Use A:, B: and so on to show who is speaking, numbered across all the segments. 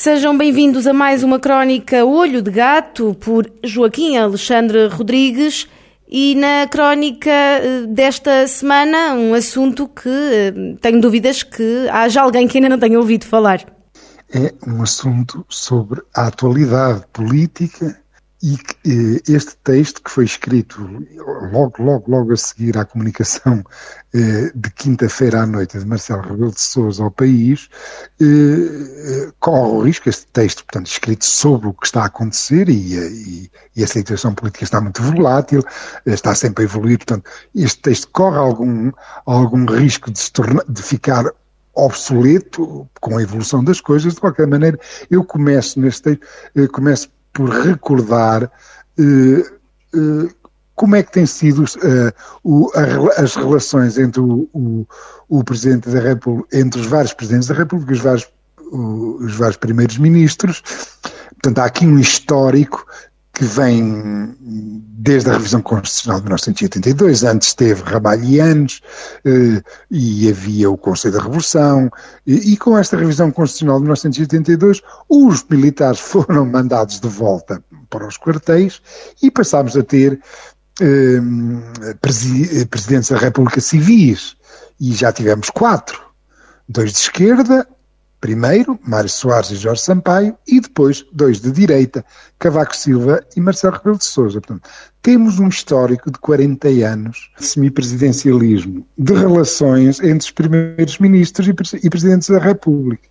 A: Sejam bem-vindos a mais uma crónica Olho de Gato por Joaquim Alexandre Rodrigues. E na crónica eh, desta semana, um assunto que eh, tenho dúvidas que haja alguém que ainda não tenha ouvido falar.
B: É um assunto sobre a atualidade política e eh, este texto que foi escrito logo, logo, logo a seguir à comunicação eh, de quinta-feira à noite de Marcelo Rebelo de Sousa ao país, eh, corre o risco, este texto, portanto, escrito sobre o que está a acontecer e, e, e a situação política está muito volátil, está sempre a evoluir, portanto, este texto corre algum, algum risco de, se tornar, de ficar obsoleto com a evolução das coisas, de qualquer maneira, eu começo neste texto, começo por recordar eh, eh, como é que têm sido uh, o, a, as relações entre o, o, o, Presidente da República, entre os vários Presidentes da República e os vários, os vários primeiros ministros. Portanto, há aqui um histórico que vem desde a revisão constitucional de 1982, antes teve Rabalhianos eh, e havia o Conselho da Revolução, e, com esta revisão constitucional de 1982, os militares foram mandados de volta para os quartéis e passámos a ter eh, presidentes da República civis, e já tivemos quatro, dois de esquerda, Primeiro, Mário Soares e Jorge Sampaio, e depois dois de direita, Cavaco Silva e Marcelo Rebelo de Sousa. Portanto, temos um histórico de 40 anos de semipresidencialismo, de relações entre os primeiros ministros e presidentes da República.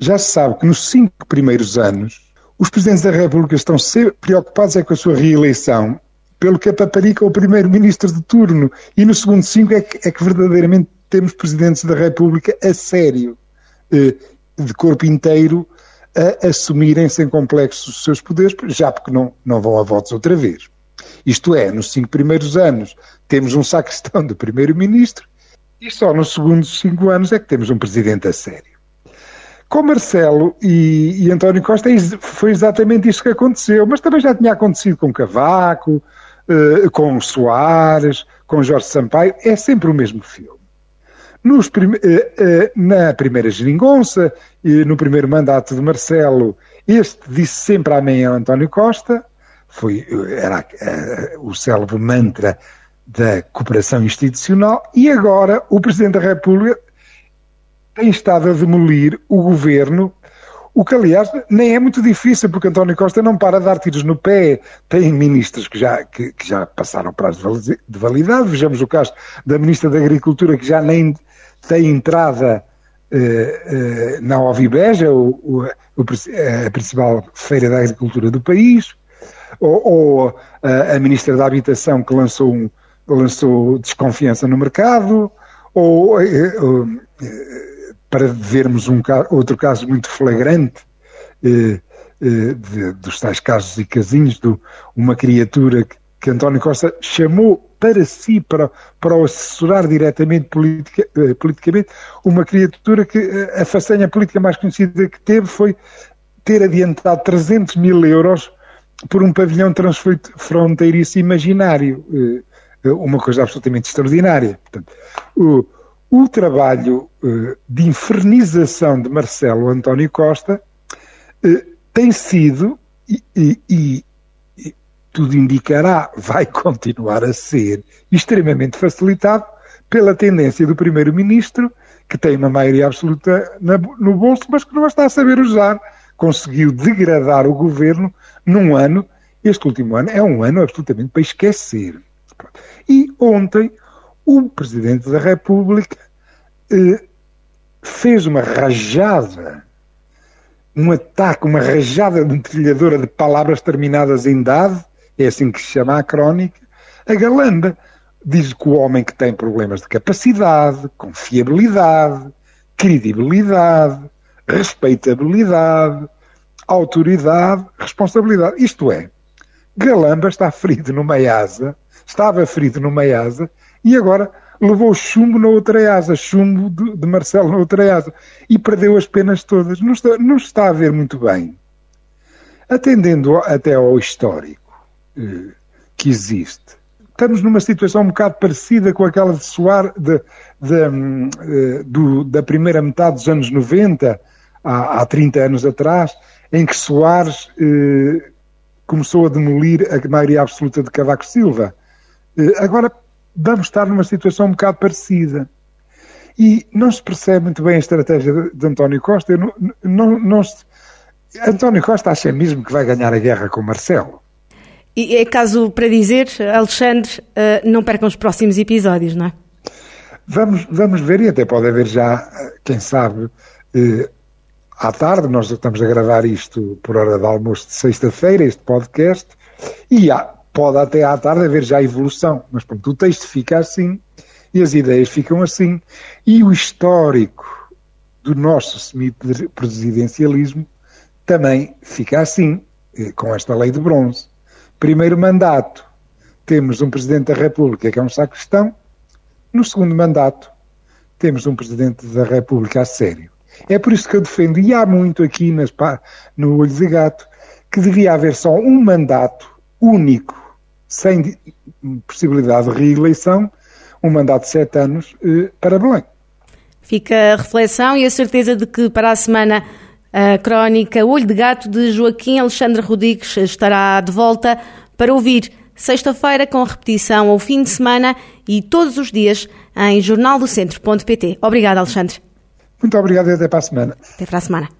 B: Já se sabe que nos cinco primeiros anos, os presidentes da República estão sempre preocupados é com a sua reeleição, pelo que apaparica o primeiro-ministro de turno, e no segundo cinco é que, é que verdadeiramente temos presidentes da República a sério eh, de corpo inteiro a assumirem sem complexos os seus poderes, já porque não, não vão a votos outra vez. Isto é, nos cinco primeiros anos temos um sacristão de primeiro-ministro e só nos segundos cinco anos é que temos um presidente a sério. Com Marcelo e, e António Costa foi exatamente isto que aconteceu, mas também já tinha acontecido com Cavaco, eh, com Soares, com Jorge Sampaio, é sempre o mesmo filme. Nos, eh, eh, na primeira geringonça, no primeiro mandato de Marcelo, este disse sempre amém a António Costa, foi, era eh, o célebre mantra da cooperação institucional, e agora o Presidente da República tem estado a demolir o governo, o que, aliás, nem é muito difícil, porque António Costa não para de dar tiros no pé. Tem ministros que já, que, que já passaram prazo de validade. Vejamos o caso da Ministra da Agricultura, que já nem tem entrada eh, eh, na Ovibeja, o, o, a principal feira da agricultura do país, ou, ou a, a, Ministra da Habitação que lançou, um, lançou desconfiança no mercado, ou eh, para vermos um, outro caso muito flagrante de, dos tais casos e casinhos de uma criatura que, que António Costa chamou para si, para, para o assessorar diretamente politica, eh, politicamente, uma criatura que eh, a façanha política mais conhecida que teve foi ter adiantado 300 mil euros por um pavilhão transfronteiriço imaginário. Eh, uma coisa absolutamente extraordinária. Portanto, o, o trabalho de infernização de Marcelo António Costa tem sido, e, e, tudo indicará, vai continuar a ser extremamente facilitado pela tendência do Primeiro-Ministro, que tem uma maioria absoluta no bolso, mas que não está a saber usar. Conseguiu degradar o governo num ano. Este último ano é um ano absolutamente para esquecer. E ontem, o Presidente da República eh, fez uma rajada, um ataque, uma rajada de trilhadora de palavras terminadas em dade, é assim que se chama a crónica, a galanda. Diz que o homem que tem problemas de capacidade, confiabilidade, credibilidade, respeitabilidade, autoridade, responsabilidade. Isto é, Galamba está ferido numa asa, estava ferido numa asa e agora levou chumbo na outra asa, chumbo de, de Marcelo na outra asa e perdeu as penas todas. Não está, não está a ver muito bem. Atendendo até ao histórico que existe, estamos numa situação um bocado parecida com aquela de Soares, de, de, hum, eh, do, da primeira metade dos anos 90, há, há 30 anos atrás, em que Soares eh, começou a demolir a maioria absoluta de Cavaco Silva. Eh, agora vamos estar numa situação um bocado parecida. E não se percebe muito bem a estratégia de, de António Costa. Não, não, não se... António Costa acha mesmo que vai ganhar a guerra com Marcelo.
A: E é caso para dizer, Alexandre, eh, não percam os próximos episódios, não é?
B: Vamos, vamos ver, e até pode haver já, eh, quem sabe, eh, à tarde, nós estamos a gravar isto por hora de almoço de sexta-feira, este podcast, e há, pode até à tarde haver já evolução, mas pronto, o texto fica assim e as ideias ficam assim, e o histórico do nosso semi-presidencialismo também fica assim, com esta lei de bronze. Primeiro mandato, temos um Presidente da República que é um sacristão. No segundo mandato, temos um Presidente da República a sério. É por isso que eu defendo, e há muito aqui nas, no Olho de Gato, que devia haver só um mandato único, sem possibilidade de reeleição, um mandato de sete anos eh, para Belém.
A: Fica a reflexão e a certeza de que para a semana a crónica Olho de Gato de Joaquim Alexandre Rodrigues estará de volta para ouvir sexta-feira com repetição ao fim de semana e todos os dias em jornaldocentro.pt. Obrigada, Alexandre.
B: Muito obrigado e até para a semana.
A: Até para a semana.